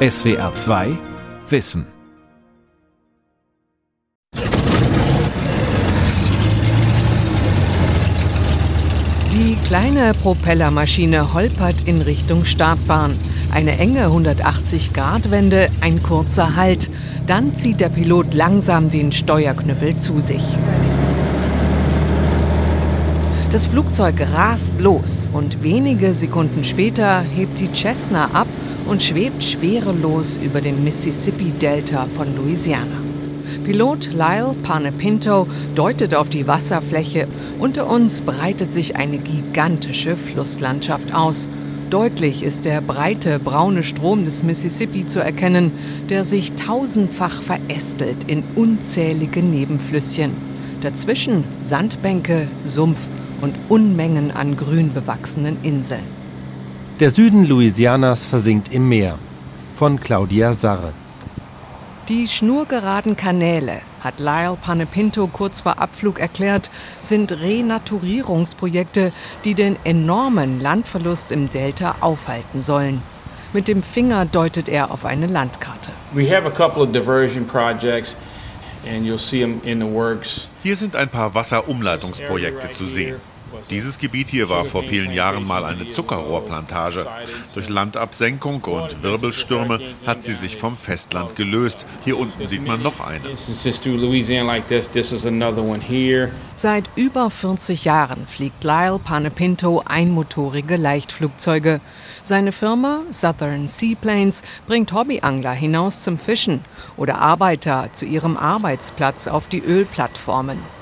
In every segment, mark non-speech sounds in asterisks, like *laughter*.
SWR 2 Wissen. Die kleine Propellermaschine holpert in Richtung Startbahn. Eine enge 180-Grad-Wende, ein kurzer Halt. Dann zieht der Pilot langsam den Steuerknüppel zu sich. Das Flugzeug rast los und wenige Sekunden später hebt die Cessna ab und schwebt schwerelos über dem Mississippi-Delta von Louisiana. Pilot Lyle Panepinto deutet auf die Wasserfläche. Unter uns breitet sich eine gigantische Flusslandschaft aus. Deutlich ist der breite braune Strom des Mississippi zu erkennen, der sich tausendfach verästelt in unzählige Nebenflüsschen. Dazwischen Sandbänke, Sumpf und Unmengen an grün bewachsenen Inseln. Der Süden Louisianas versinkt im Meer. Von Claudia Sarre. Die schnurgeraden Kanäle, hat Lyle Panepinto kurz vor Abflug erklärt, sind Renaturierungsprojekte, die den enormen Landverlust im Delta aufhalten sollen. Mit dem Finger deutet er auf eine Landkarte. We have a couple of diversion projects. Hier sind ein paar Wasserumleitungsprojekte zu sehen. Dieses Gebiet hier war vor vielen Jahren mal eine Zuckerrohrplantage. Durch Landabsenkung und Wirbelstürme hat sie sich vom Festland gelöst. Hier unten sieht man noch eine. Seit über 40 Jahren fliegt Lyle Panepinto einmotorige Leichtflugzeuge. Seine Firma Southern Seaplanes bringt Hobbyangler hinaus zum Fischen oder Arbeiter zu ihrem Arbeitsplatz auf die Ölplattformen.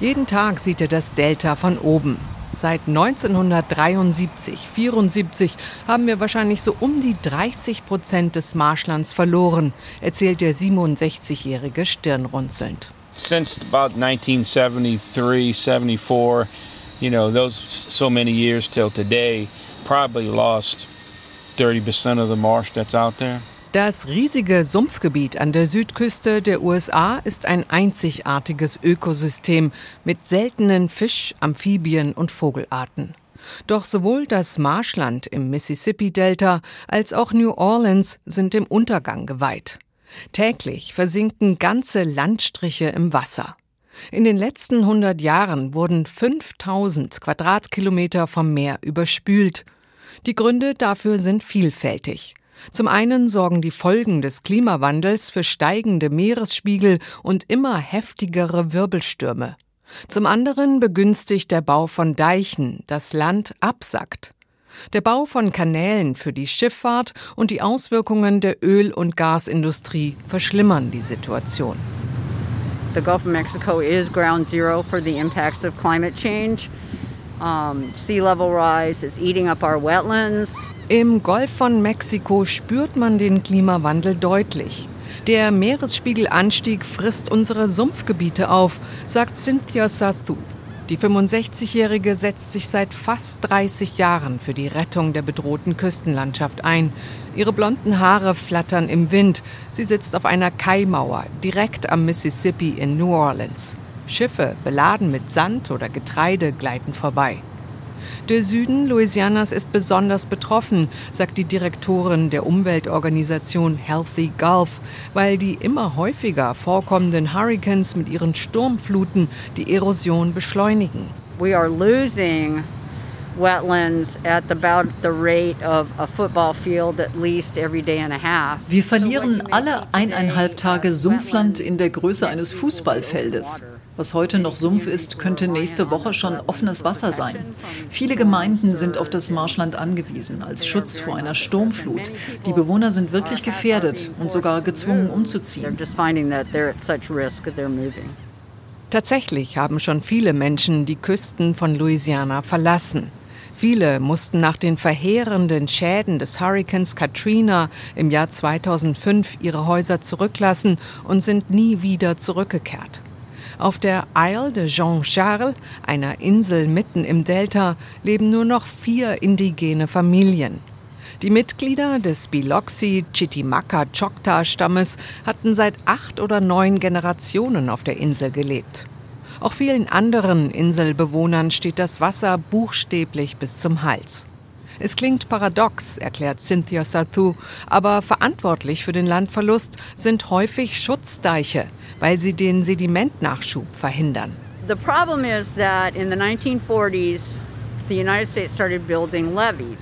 Jeden Tag sieht er das Delta von oben. Seit 1973, 74 haben wir wahrscheinlich so um die 30 Prozent des Marschlands verloren, erzählt der 67-jährige stirnrunzelnd. Since about 1973, 74, you know, those so many years till today, probably lost 30% of the marsh that's out there. Das riesige Sumpfgebiet an der Südküste der USA ist ein einzigartiges Ökosystem mit seltenen Fisch-, Amphibien- und Vogelarten. Doch sowohl das Marschland im Mississippi-Delta als auch New Orleans sind dem Untergang geweiht. Täglich versinken ganze Landstriche im Wasser. In den letzten 100 Jahren wurden 5000 Quadratkilometer vom Meer überspült. Die Gründe dafür sind vielfältig. Zum einen sorgen die Folgen des Klimawandels für steigende Meeresspiegel und immer heftigere Wirbelstürme. Zum anderen begünstigt der Bau von Deichen das Land absackt. Der Bau von Kanälen für die Schifffahrt und die Auswirkungen der Öl- und Gasindustrie verschlimmern die Situation. The Gulf of Mexico is ground zero for the impacts of climate change. Um, sea level rise is eating up our wetlands. Im Golf von Mexiko spürt man den Klimawandel deutlich. Der Meeresspiegelanstieg frisst unsere Sumpfgebiete auf, sagt Cynthia Sathu. Die 65-Jährige setzt sich seit fast 30 Jahren für die Rettung der bedrohten Küstenlandschaft ein. Ihre blonden Haare flattern im Wind. Sie sitzt auf einer Kaimauer direkt am Mississippi in New Orleans. Schiffe beladen mit Sand oder Getreide gleiten vorbei. Der Süden Louisianas ist besonders betroffen, sagt die Direktorin der Umweltorganisation Healthy Gulf, weil die immer häufiger vorkommenden Hurricanes mit ihren Sturmfluten die Erosion beschleunigen. We are losing wetlands at about the rate of a football field at least every day and a half. Wir verlieren alle eineinhalb Tage Sumpfland in der Größe eines Fußballfeldes. Was heute noch Sumpf ist, könnte nächste Woche schon offenes Wasser sein. Viele Gemeinden sind auf das Marschland angewiesen als Schutz vor einer Sturmflut. Die Bewohner sind wirklich gefährdet und sogar gezwungen umzuziehen. Tatsächlich haben schon viele Menschen die Küsten von Louisiana verlassen. Viele mussten nach den verheerenden Schäden des Hurrikans Katrina im Jahr 2005 ihre Häuser zurücklassen und sind nie wieder zurückgekehrt. Auf der Isle de Jean-Charles, einer Insel mitten im Delta, leben nur noch vier indigene Familien. Die Mitglieder des Biloxi Chitimaka Choctaw Stammes hatten seit acht oder neun Generationen auf der Insel gelebt. Auch vielen anderen Inselbewohnern steht das Wasser buchstäblich bis zum Hals. Es klingt paradox, erklärt Cynthia Sarthu, aber verantwortlich für den Landverlust sind häufig Schutzdeiche, weil sie den Sedimentnachschub verhindern. The problem is that in the 1940s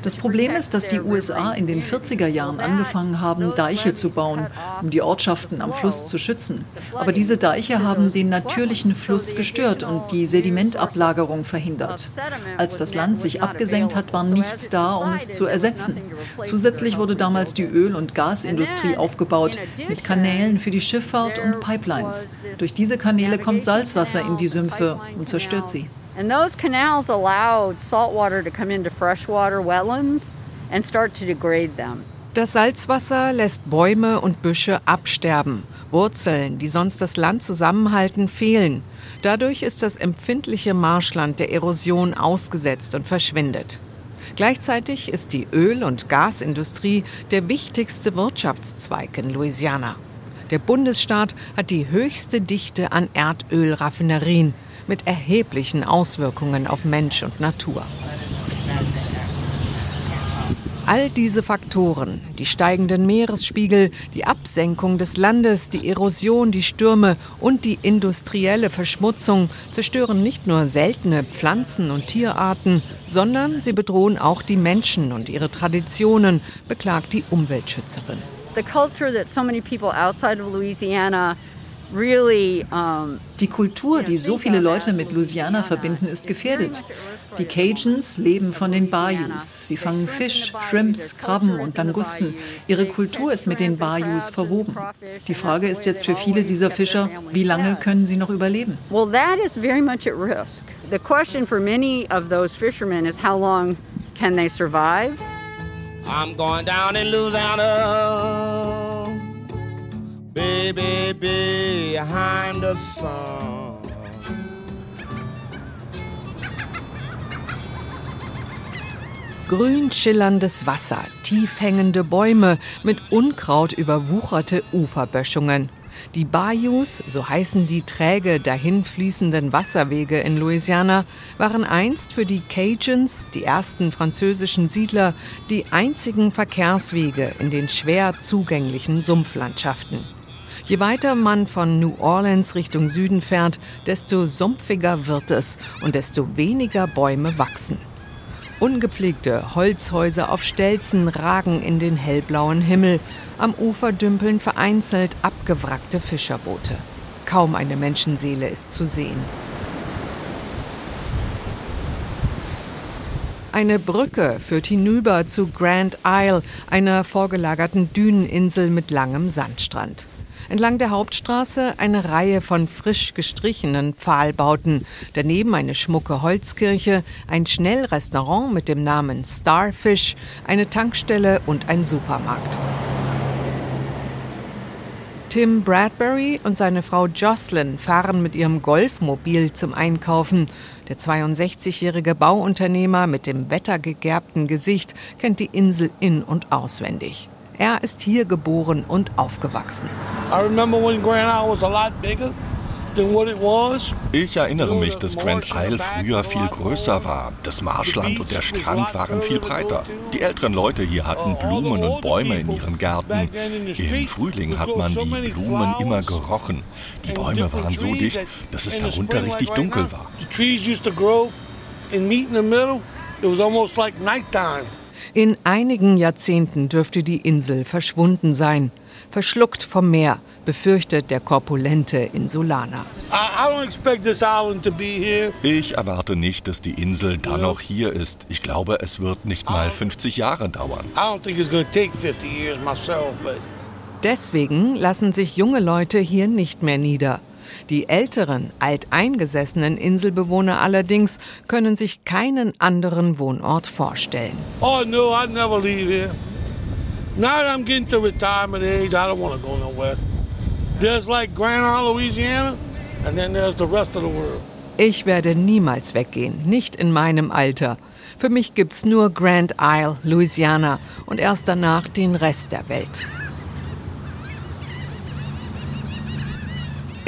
das Problem ist, dass die USA in den 40er Jahren angefangen haben, Deiche zu bauen, um die Ortschaften am Fluss zu schützen. Aber diese Deiche haben den natürlichen Fluss gestört und die Sedimentablagerung verhindert. Als das Land sich abgesenkt hat, war nichts da, um es zu ersetzen. Zusätzlich wurde damals die Öl- und Gasindustrie aufgebaut, mit Kanälen für die Schifffahrt und Pipelines. Durch diese Kanäle kommt Salzwasser in die Sümpfe und zerstört sie. And those canals allowed salt water to come into freshwater wetlands and start to degrade them. Das Salzwasser lässt Bäume und Büsche absterben. Wurzeln, die sonst das Land zusammenhalten, fehlen. Dadurch ist das empfindliche Marschland der Erosion ausgesetzt und verschwindet. Gleichzeitig ist die Öl- und Gasindustrie der wichtigste Wirtschaftszweig in Louisiana. Der Bundesstaat hat die höchste Dichte an Erdölraffinerien mit erheblichen Auswirkungen auf Mensch und Natur. All diese Faktoren, die steigenden Meeresspiegel, die Absenkung des Landes, die Erosion, die Stürme und die industrielle Verschmutzung zerstören nicht nur seltene Pflanzen- und Tierarten, sondern sie bedrohen auch die Menschen und ihre Traditionen, beklagt die Umweltschützerin. The culture that so many people outside of Louisiana die Kultur, die so viele Leute mit Louisiana verbinden, ist gefährdet. Die Cajuns leben von den Bayous. Sie fangen Fisch, Shrimps, Krabben und Langusten. Ihre Kultur ist mit den Bayous verwoben. Die Frage ist jetzt für viele dieser Fischer, wie lange können sie noch überleben? Well, that is very much at risk. The question for many of those fishermen is how long can they survive? I'm going down in Louisiana baby behind the sun. Grün schillerndes Wasser, tief hängende Bäume, mit Unkraut überwucherte Uferböschungen. Die Bayous, so heißen die träge dahinfließenden Wasserwege in Louisiana, waren einst für die Cajuns, die ersten französischen Siedler, die einzigen Verkehrswege in den schwer zugänglichen Sumpflandschaften. Je weiter man von New Orleans Richtung Süden fährt, desto sumpfiger wird es und desto weniger Bäume wachsen. Ungepflegte Holzhäuser auf Stelzen ragen in den hellblauen Himmel. Am Ufer dümpeln vereinzelt abgewrackte Fischerboote. Kaum eine Menschenseele ist zu sehen. Eine Brücke führt hinüber zu Grand Isle, einer vorgelagerten Düneninsel mit langem Sandstrand. Entlang der Hauptstraße eine Reihe von frisch gestrichenen Pfahlbauten, daneben eine schmucke Holzkirche, ein Schnellrestaurant mit dem Namen Starfish, eine Tankstelle und ein Supermarkt. Tim Bradbury und seine Frau Jocelyn fahren mit ihrem Golfmobil zum Einkaufen. Der 62-jährige Bauunternehmer mit dem wettergegerbten Gesicht kennt die Insel in- und auswendig. Er ist hier geboren und aufgewachsen. Ich erinnere mich, dass Grand Isle früher viel größer war. Das Marschland und der Strand waren viel breiter. Die älteren Leute hier hatten Blumen und Bäume in ihren Gärten. Im Frühling hat man die Blumen immer gerochen. Die Bäume waren so dicht, dass es darunter richtig dunkel war. It was almost like nighttime. In einigen Jahrzehnten dürfte die Insel verschwunden sein, verschluckt vom Meer, befürchtet der korpulente Insulaner. Ich erwarte nicht, dass die Insel dann noch hier ist. Ich glaube, es wird nicht mal 50 Jahre dauern. Deswegen lassen sich junge Leute hier nicht mehr nieder. Die älteren, alteingesessenen Inselbewohner allerdings können sich keinen anderen Wohnort vorstellen. Oh no, I'd never leave here. Now that I'm getting to retirement age, I don't want to go nowhere. There's like Grand Isle, Louisiana, and then there's the rest of the world. Ich werde niemals weggehen, nicht in meinem Alter. Für mich gibt's nur Grand Isle, Louisiana und erst danach den Rest der Welt.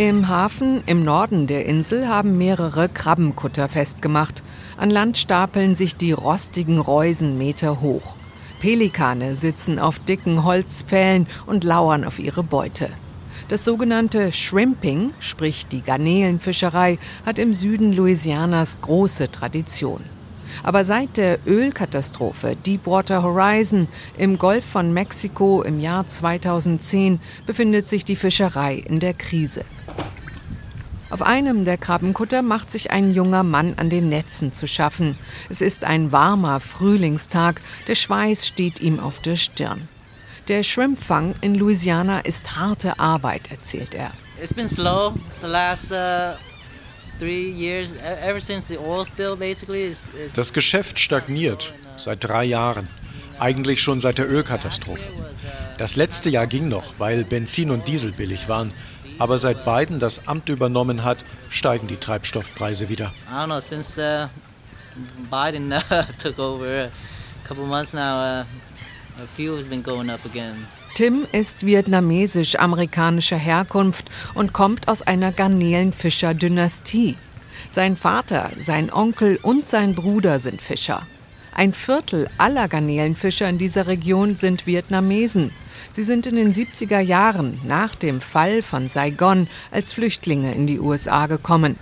Im Hafen im Norden der Insel haben mehrere Krabbenkutter festgemacht. An Land stapeln sich die rostigen Reusen Meter hoch. Pelikane sitzen auf dicken Holzpfählen und lauern auf ihre Beute. Das sogenannte Shrimping, sprich die Garnelenfischerei, hat im Süden Louisianas große Tradition. Aber seit der Ölkatastrophe Deepwater Horizon im Golf von Mexiko im Jahr 2010 befindet sich die Fischerei in der Krise. Auf einem der Krabbenkutter macht sich ein junger Mann an den Netzen zu schaffen. Es ist ein warmer Frühlingstag, der Schweiß steht ihm auf der Stirn. Der Shrimpfang in Louisiana ist harte Arbeit, erzählt er. It's been slow the last uh E, das Geschäft stagniert seit drei Jahren, eigentlich schon seit der Ölkatastrophe. Das letzte Jahr ging noch, weil Benzin und Diesel billig waren. Aber seit Biden das Amt übernommen hat, steigen die Treibstoffpreise wieder. I don't know, since uh, Biden uh, *laughs* took over a couple months now, uh, fuel has been going up again. Tim ist vietnamesisch-amerikanischer Herkunft und kommt aus einer Garnelenfischer-Dynastie. Sein Vater, sein Onkel und sein Bruder sind Fischer. Ein Viertel aller Garnelenfischer in dieser Region sind Vietnamesen. Sie sind in den 70er Jahren nach dem Fall von Saigon als Flüchtlinge in die USA gekommen.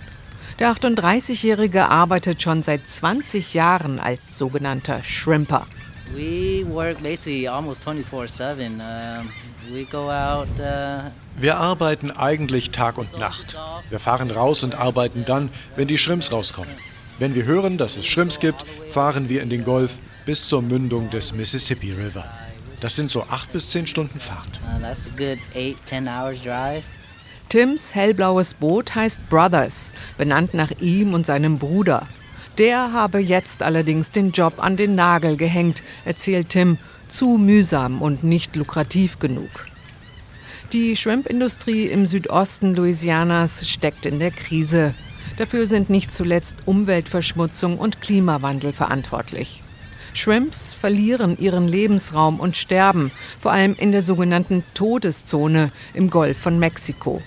Der 38-Jährige arbeitet schon seit 20 Jahren als sogenannter Shrimper. We work basically almost 24/7. Uh, we go out. Uh wir arbeiten eigentlich Tag und Nacht. Wir fahren raus und arbeiten dann, wenn die Schrimps rauskommen. Wenn wir hören, dass es Schrimps gibt, fahren wir in den Golf bis zur Mündung des Mississippi River. Das sind so acht bis zehn Stunden Fahrt. Uh, Tims hellblaues Boot heißt Brothers, benannt nach ihm und seinem Bruder. Der habe jetzt allerdings den Job an den Nagel gehängt, erzählt Tim, zu mühsam und nicht lukrativ genug. Die Shrimp-Industrie im Südosten Louisianas steckt in der Krise. Dafür sind nicht zuletzt Umweltverschmutzung und Klimawandel verantwortlich. Shrimps verlieren ihren Lebensraum und sterben, vor allem in der sogenannten Todeszone im Golf von Mexiko.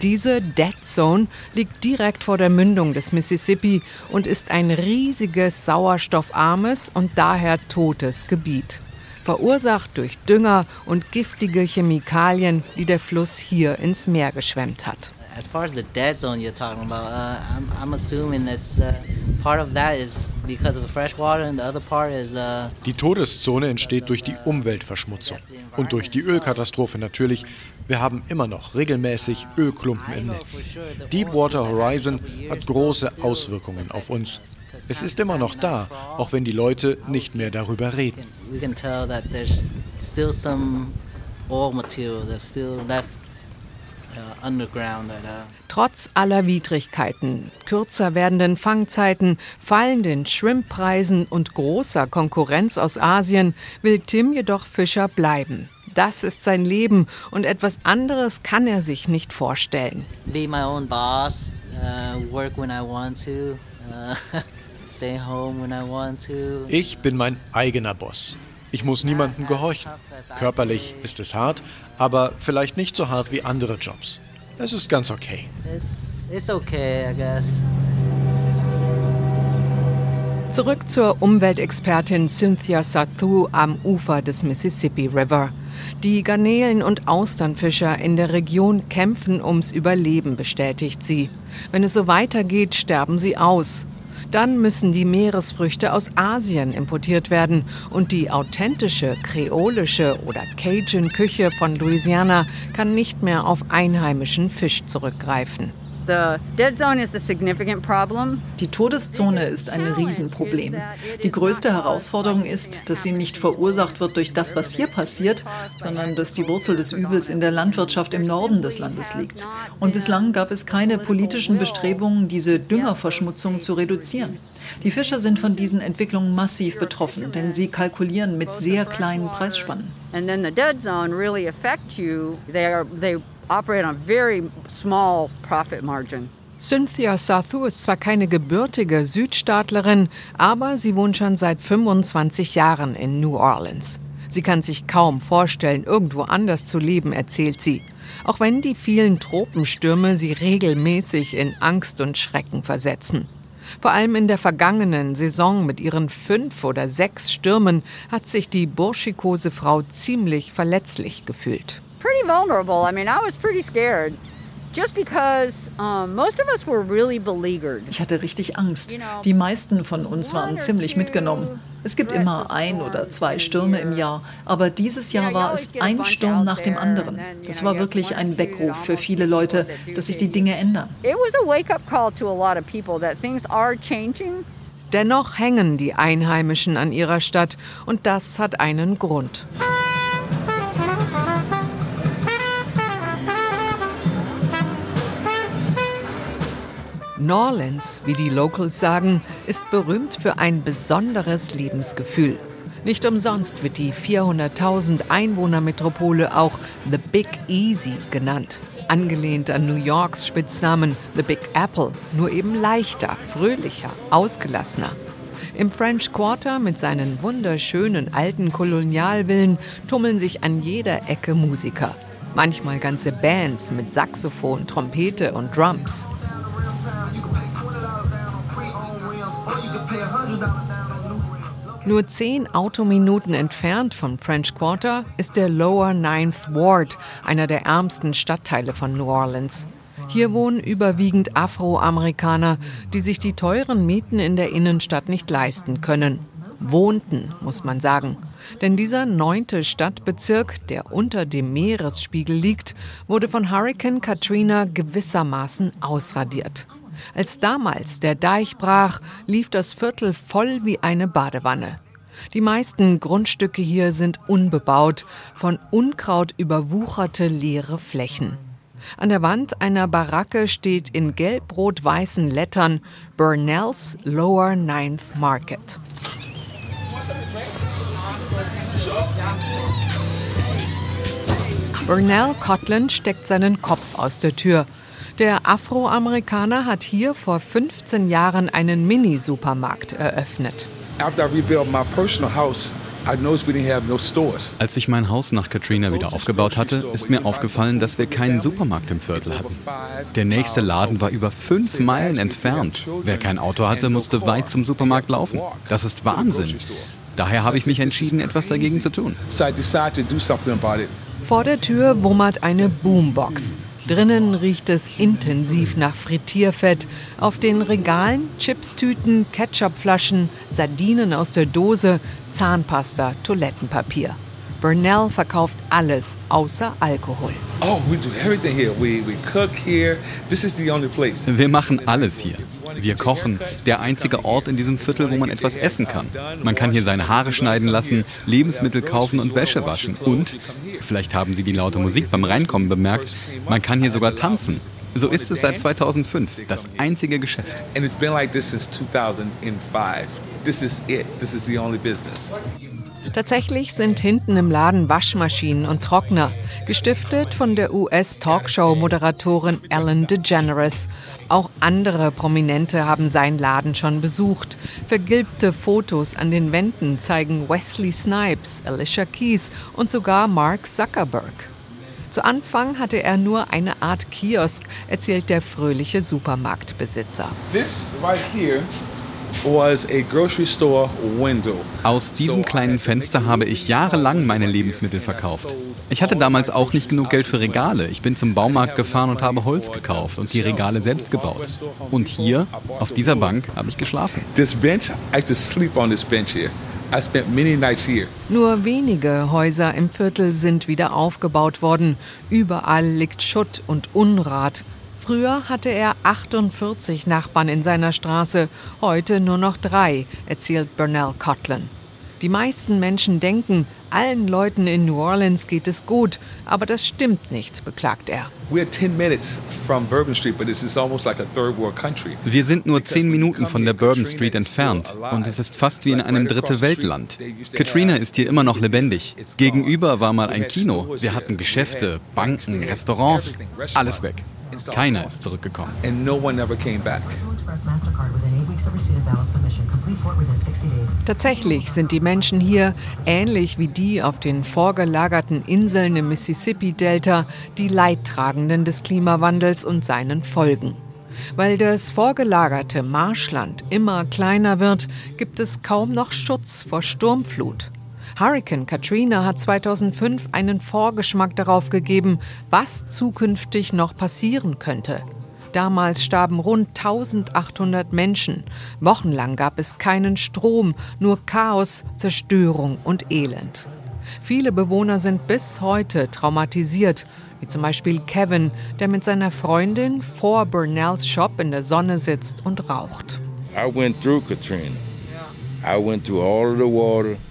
Diese Dead Zone liegt direkt vor der Mündung des Mississippi und ist ein riesiges sauerstoffarmes und daher totes Gebiet, verursacht durch Dünger und giftige Chemikalien, die der Fluss hier ins Meer geschwemmt hat. As far as the dead zone you're talking about, uh, I'm, I'm assuming that's uh, part of that is because of the fresh water and the other part is. Uh, die Todeszone entsteht durch die Umweltverschmutzung und durch die Ölkatastrophe natürlich, wir haben immer noch regelmäßig Ölklumpen im Netz. Deepwater Horizon hat große Auswirkungen auf uns. Es ist immer noch da, auch wenn die Leute nicht mehr darüber reden. Trotz aller Widrigkeiten, kürzer werdenden Fangzeiten, fallenden Shrimppreisen und großer Konkurrenz aus Asien will Tim jedoch Fischer bleiben. Das ist sein Leben und etwas anderes kann er sich nicht vorstellen. Be my own boss, uh, work when I want to, uh, *laughs* stay home when I want to. Ich bin mein eigener Boss. Ich muss niemandem gehorchen. Körperlich ist es hart, aber vielleicht nicht so hart wie andere Jobs. Es ist ganz okay. It's, it's okay, I guess. Zurück zur Umweltexpertin Cynthia Sathu am Ufer des Mississippi River. Die Garnelen- und Austernfischer in der Region kämpfen ums Überleben, bestätigt sie. Wenn es so weitergeht, sterben sie aus. Dann müssen die Meeresfrüchte aus Asien importiert werden und die authentische kreolische oder Cajun-Küche von Louisiana kann nicht mehr auf einheimischen Fisch zurückgreifen. Die Todeszone ist ein Riesenproblem. Die größte Herausforderung ist, dass sie nicht verursacht wird durch das, was hier passiert, sondern dass die Wurzel des Übels in der Landwirtschaft im Norden des Landes liegt. Und bislang gab es keine politischen Bestrebungen, diese Düngerverschmutzung zu reduzieren. Die Fischer sind von diesen Entwicklungen massiv betroffen, denn sie kalkulieren mit sehr kleinen Preisspannen. And then the dead zone really affect you. They are, they operate on very small profit margin. Cynthia Sathu ist zwar keine gebürtige Südstaatlerin, aber sie wohnt schon seit 25 Jahren in New Orleans. Sie kann sich kaum vorstellen, irgendwo anders zu leben, erzählt sie. Auch wenn die vielen Tropenstürme sie regelmäßig in Angst und Schrecken versetzen. Vor allem in der vergangenen Saison mit ihren fünf oder sechs Stürmen hat sich die burschikose Frau ziemlich verletzlich gefühlt. Pretty vulnerable. I mean, I was pretty scared. Ich hatte richtig Angst. Die meisten von uns waren ziemlich mitgenommen. Es gibt immer ein oder zwei Stürme im Jahr, aber dieses Jahr war es ein Sturm nach dem anderen. Das war wirklich ein Weckruf für viele Leute, dass sich die Dinge ändern. Dennoch hängen die Einheimischen an ihrer Stadt und das hat einen Grund. Norlands, wie die Locals sagen, ist berühmt für ein besonderes Lebensgefühl. Nicht umsonst wird die 400.000 Einwohnermetropole auch The Big Easy genannt, angelehnt an New Yorks Spitznamen The Big Apple, nur eben leichter, fröhlicher, ausgelassener. Im French Quarter mit seinen wunderschönen alten Kolonialvillen tummeln sich an jeder Ecke Musiker. Manchmal ganze Bands mit Saxophon, Trompete und Drums. Nur zehn Autominuten entfernt vom French Quarter ist der Lower Ninth Ward, einer der ärmsten Stadtteile von New Orleans. Hier wohnen überwiegend Afroamerikaner, die sich die teuren Mieten in der Innenstadt nicht leisten können. Wohnten, muss man sagen. Denn dieser neunte Stadtbezirk, der unter dem Meeresspiegel liegt, wurde von Hurricane Katrina gewissermaßen ausradiert. Als damals der Deich brach, lief das Viertel voll wie eine Badewanne. Die meisten Grundstücke hier sind unbebaut, von Unkraut überwucherte leere Flächen. An der Wand einer Baracke steht in gelb-rot-weißen Lettern Burnell's Lower Ninth Market. Burnell Cotland steckt seinen Kopf aus der Tür. Der Afroamerikaner hat hier vor 15 Jahren einen Mini-Supermarkt eröffnet. Als ich mein Haus nach Katrina wieder aufgebaut hatte, ist mir aufgefallen, dass wir keinen Supermarkt im Viertel hatten. Der nächste Laden war über fünf Meilen entfernt. Wer kein Auto hatte, musste weit zum Supermarkt laufen. Das ist Wahnsinn. Daher habe ich mich entschieden, etwas dagegen zu tun. Vor der Tür wummert eine Boombox. Drinnen riecht es intensiv nach Frittierfett. Auf den Regalen Chipstüten, Ketchupflaschen, Sardinen aus der Dose, Zahnpasta, Toilettenpapier. Burnell verkauft alles außer Alkohol. Oh, Wir machen alles hier. Wir kochen. Der einzige Ort in diesem Viertel, wo man etwas essen kann. Man kann hier seine Haare schneiden lassen, Lebensmittel kaufen und Wäsche waschen. Und, vielleicht haben Sie die laute Musik beim Reinkommen bemerkt, man kann hier sogar tanzen. So ist es seit 2005, das einzige Geschäft. And it's been like this since 2005. This is it. This is the only business. Tatsächlich sind hinten im Laden Waschmaschinen und Trockner, gestiftet von der US-Talkshow-Moderatorin Ellen DeGeneres. Auch andere Prominente haben seinen Laden schon besucht. Vergilbte Fotos an den Wänden zeigen Wesley Snipes, Alicia Keys und sogar Mark Zuckerberg. Zu Anfang hatte er nur eine Art Kiosk, erzählt der fröhliche Supermarktbesitzer. This right here aus diesem kleinen Fenster habe ich jahrelang meine Lebensmittel verkauft. Ich hatte damals auch nicht genug Geld für Regale. Ich bin zum Baumarkt gefahren und habe Holz gekauft und die Regale selbst gebaut. Und hier, auf dieser Bank, habe ich geschlafen. Nur wenige Häuser im Viertel sind wieder aufgebaut worden. Überall liegt Schutt und Unrat. Früher hatte er 48 Nachbarn in seiner Straße, heute nur noch drei, erzählt Burnell Cotlin. Die meisten Menschen denken, allen Leuten in New Orleans geht es gut, aber das stimmt nicht, beklagt er. Wir sind nur zehn Minuten von der Bourbon Street entfernt und es ist fast wie in einem dritte Weltland. Katrina ist hier immer noch lebendig. Gegenüber war mal ein Kino. Wir hatten Geschäfte, Banken, Restaurants, alles weg. Keiner ist zurückgekommen. Tatsächlich sind die Menschen hier, ähnlich wie die auf den vorgelagerten Inseln im Mississippi-Delta, die Leidtragenden des Klimawandels und seinen Folgen. Weil das vorgelagerte Marschland immer kleiner wird, gibt es kaum noch Schutz vor Sturmflut. Hurricane Katrina hat 2005 einen Vorgeschmack darauf gegeben, was zukünftig noch passieren könnte. Damals starben rund 1800 Menschen. Wochenlang gab es keinen Strom, nur Chaos, Zerstörung und Elend. Viele Bewohner sind bis heute traumatisiert, wie zum Beispiel Kevin, der mit seiner Freundin vor Burnells Shop in der Sonne sitzt und raucht. I went through Katrina.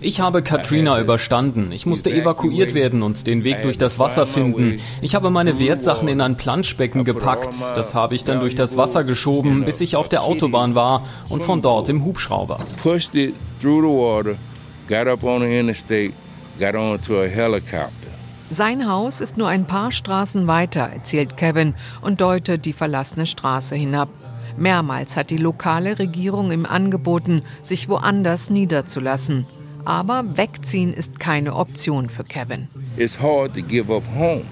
Ich habe Katrina überstanden. Ich musste evakuiert werden und den Weg durch das Wasser finden. Ich habe meine Wertsachen in ein Planschbecken gepackt. Das habe ich dann durch das Wasser geschoben, bis ich auf der Autobahn war und von dort im Hubschrauber. Pushed it through the water, got up on the interstate, got onto a helicopter. Sein Haus ist nur ein paar Straßen weiter, erzählt Kevin und deutet die verlassene Straße hinab. Mehrmals hat die lokale Regierung ihm angeboten, sich woanders niederzulassen. Aber wegziehen ist keine Option für Kevin. It's hard to give up home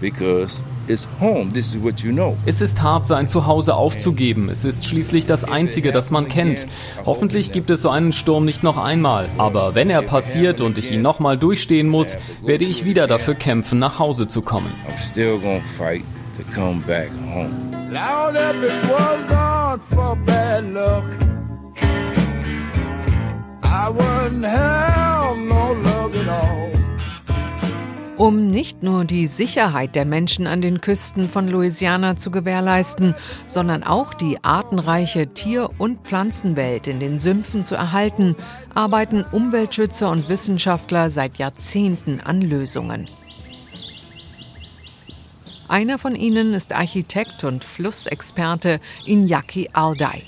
because it's home. This is what you know. Es ist hart, sein Zuhause aufzugeben. Es ist schließlich das Einzige, das man kennt. Hoffentlich gibt es so einen Sturm nicht noch einmal. Aber wenn er passiert und ich ihn nochmal durchstehen muss, werde ich wieder dafür kämpfen, nach Hause zu kommen. Now that it was not for bad luck, I wouldn't have no luck at all. Um nicht nur die Sicherheit der Menschen an den Küsten von Louisiana zu gewährleisten, sondern auch die artenreiche Tier- und Pflanzenwelt in den Sümpfen zu erhalten, arbeiten Umweltschützer und Wissenschaftler seit Jahrzehnten an Lösungen. Einer von ihnen ist Architekt und Flussexperte Iñaki Alday.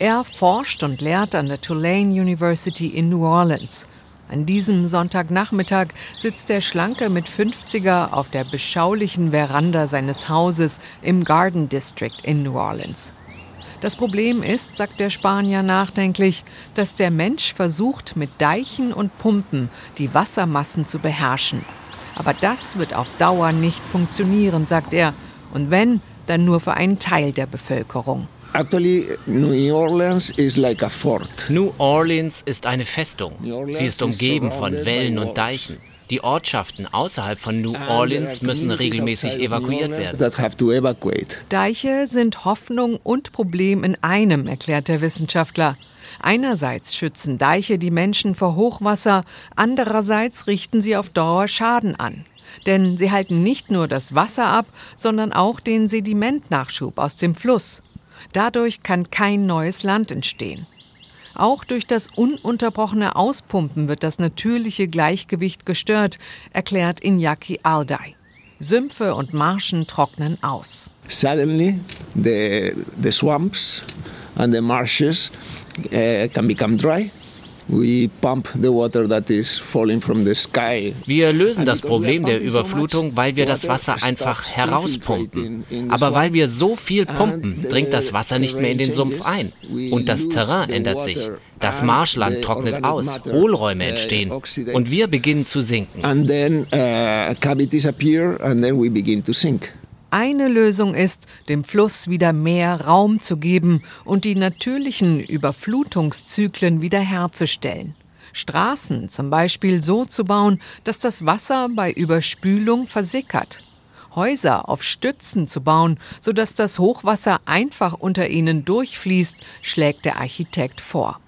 Er forscht und lehrt an der Tulane University in New Orleans. An diesem Sonntagnachmittag sitzt der Schlanke mit 50er auf der beschaulichen Veranda seines Hauses im Garden District in New Orleans. Das Problem ist, sagt der Spanier nachdenklich, dass der Mensch versucht, mit Deichen und Pumpen die Wassermassen zu beherrschen. Aber das wird auf Dauer nicht funktionieren, sagt er. Und wenn, dann nur für einen Teil der Bevölkerung. Actually, New Orleans is like a fort. New Orleans ist eine Festung. Sie ist umgeben von Wellen und Deichen. Die Ortschaften außerhalb von New Orleans müssen regelmäßig evakuiert werden. Deiche sind Hoffnung und Problem in einem, erklärt der Wissenschaftler. Einerseits schützen Deiche die Menschen vor Hochwasser, andererseits richten sie auf Dauer Schaden an. Denn sie halten nicht nur das Wasser ab, sondern auch den Sedimentnachschub aus dem Fluss. Dadurch kann kein neues Land entstehen. Auch durch das ununterbrochene Auspumpen wird das natürliche Gleichgewicht gestört, erklärt Iñaki Alday. Sümpfe und Marschen trocknen aus. Suddenly, the, the swamps and the marshes uh, can become dry. We pump the water that is falling from the sky. Wir lösen das Problem der Überflutung, weil wir das Wasser einfach herauspumpen. Aber weil wir so viel pumpen, dringt das Wasser nicht mehr in den Sumpf ein. Und das Terrain ändert sich. Das Marschland trocknet aus, Hohlräume entstehen und wir beginnen zu sinken. And then uh, cavities appear and then we begin to sink. Eine Lösung ist, dem Fluss wieder mehr Raum zu geben und die natürlichen Überflutungszyklen wiederherzustellen. Straßen zum Beispiel so zu bauen, dass das Wasser bei Überspülung versickert. Häuser auf Stützen zu bauen, sodass das Hochwasser einfach unter ihnen durchfließt, schlägt der Architekt vor.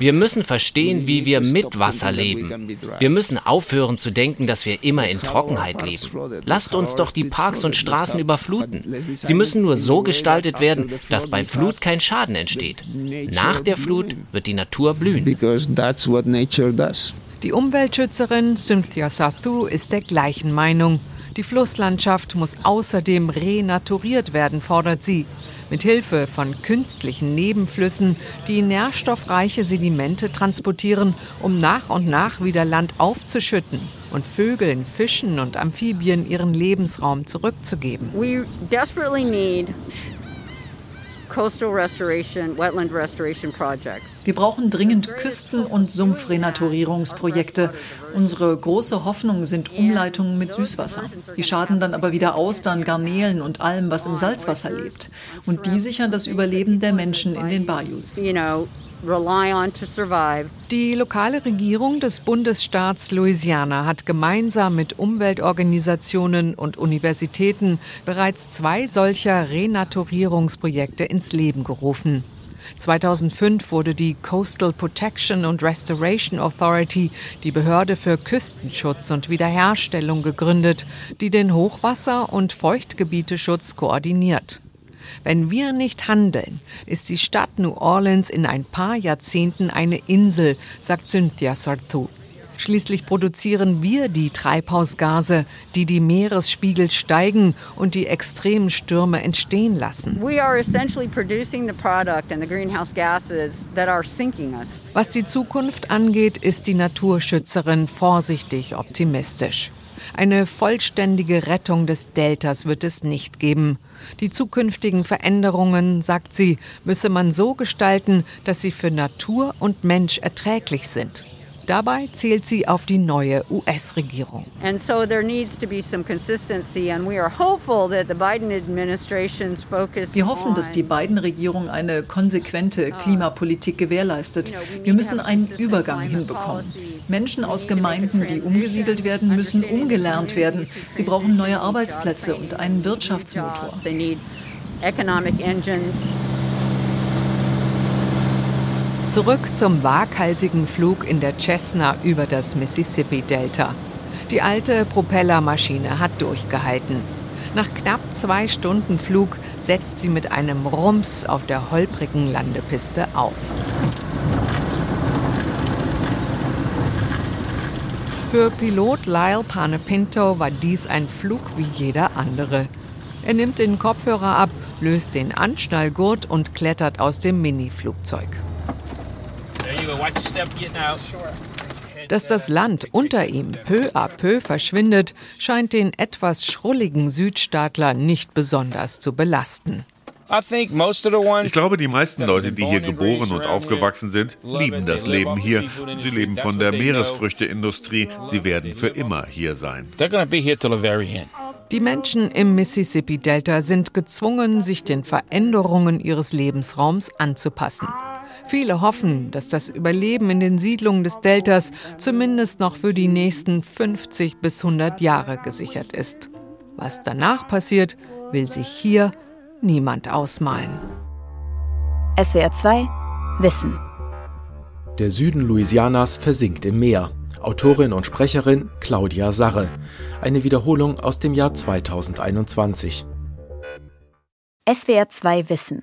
Wir müssen verstehen, wie wir mit Wasser leben. Wir müssen aufhören zu denken, dass wir immer in Trockenheit leben. Lasst uns doch die Parks und Straßen überfluten. Sie müssen nur so gestaltet werden, dass bei Flut kein Schaden entsteht. Nach der Flut wird die Natur blühen. Die Umweltschützerin Cynthia Sathu ist der gleichen Meinung. Die Flusslandschaft muss außerdem renaturiert werden, fordert sie. Mit Hilfe von künstlichen Nebenflüssen, die nährstoffreiche Sedimente transportieren, um nach und nach wieder Land aufzuschütten und Vögeln, Fischen und Amphibien ihren Lebensraum zurückzugeben. Wir brauchen dringend Küsten- und Sumpfrenaturierungsprojekte. Unsere große Hoffnung sind Umleitungen mit Süßwasser. Die schaden dann aber wieder Austern, Garnelen und allem, was im Salzwasser lebt. Und die sichern das Überleben der Menschen in den Bayous. Die lokale Regierung des Bundesstaats Louisiana hat gemeinsam mit Umweltorganisationen und Universitäten bereits zwei solcher Renaturierungsprojekte ins Leben gerufen. 2005 wurde die Coastal Protection and Restoration Authority, die Behörde für Küstenschutz und Wiederherstellung, gegründet, die den Hochwasser- und Feuchtgebieteschutz koordiniert. Wenn wir nicht handeln, ist die Stadt New Orleans in ein paar Jahrzehnten eine Insel, sagt Cynthia Sartou. Schließlich produzieren wir die Treibhausgase, die die Meeresspiegel steigen und die extremen Stürme entstehen lassen. Was die Zukunft angeht, ist die Naturschützerin vorsichtig optimistisch. Eine vollständige Rettung des Deltas wird es nicht geben. Die zukünftigen Veränderungen, sagt sie, müsse man so gestalten, dass sie für Natur und Mensch erträglich sind. Dabei zählt sie auf die neue US-Regierung. Wir hoffen, dass die Biden-Regierung eine konsequente Klimapolitik gewährleistet. Wir müssen einen Übergang hinbekommen. Menschen aus Gemeinden, die umgesiedelt werden, müssen umgelernt werden. Sie brauchen neue Arbeitsplätze und einen Wirtschaftsmotor. Zurück zum waghalsigen Flug in der Cessna über das Mississippi-Delta. Die alte Propellermaschine hat durchgehalten. Nach knapp zwei Stunden Flug setzt sie mit einem Rums auf der holprigen Landepiste auf. Für Pilot Lyle Panepinto war dies ein Flug wie jeder andere. Er nimmt den Kopfhörer ab, löst den Anschnallgurt und klettert aus dem Mini-Flugzeug. Dass das Land unter ihm peu à peu verschwindet, scheint den etwas schrulligen Südstaatler nicht besonders zu belasten. Ich glaube, die meisten Leute, die hier geboren und aufgewachsen sind, lieben das Leben hier. Sie leben von der Meeresfrüchteindustrie. Sie werden für immer hier sein. Die Menschen im Mississippi-Delta sind gezwungen, sich den Veränderungen ihres Lebensraums anzupassen. Viele hoffen, dass das Überleben in den Siedlungen des Deltas zumindest noch für die nächsten 50 bis 100 Jahre gesichert ist. Was danach passiert, will sich hier niemand ausmalen. SWR 2 Wissen. Der Süden Louisianas versinkt im Meer. Autorin und Sprecherin Claudia Sarre. Eine Wiederholung aus dem Jahr 2021. SWR 2 Wissen.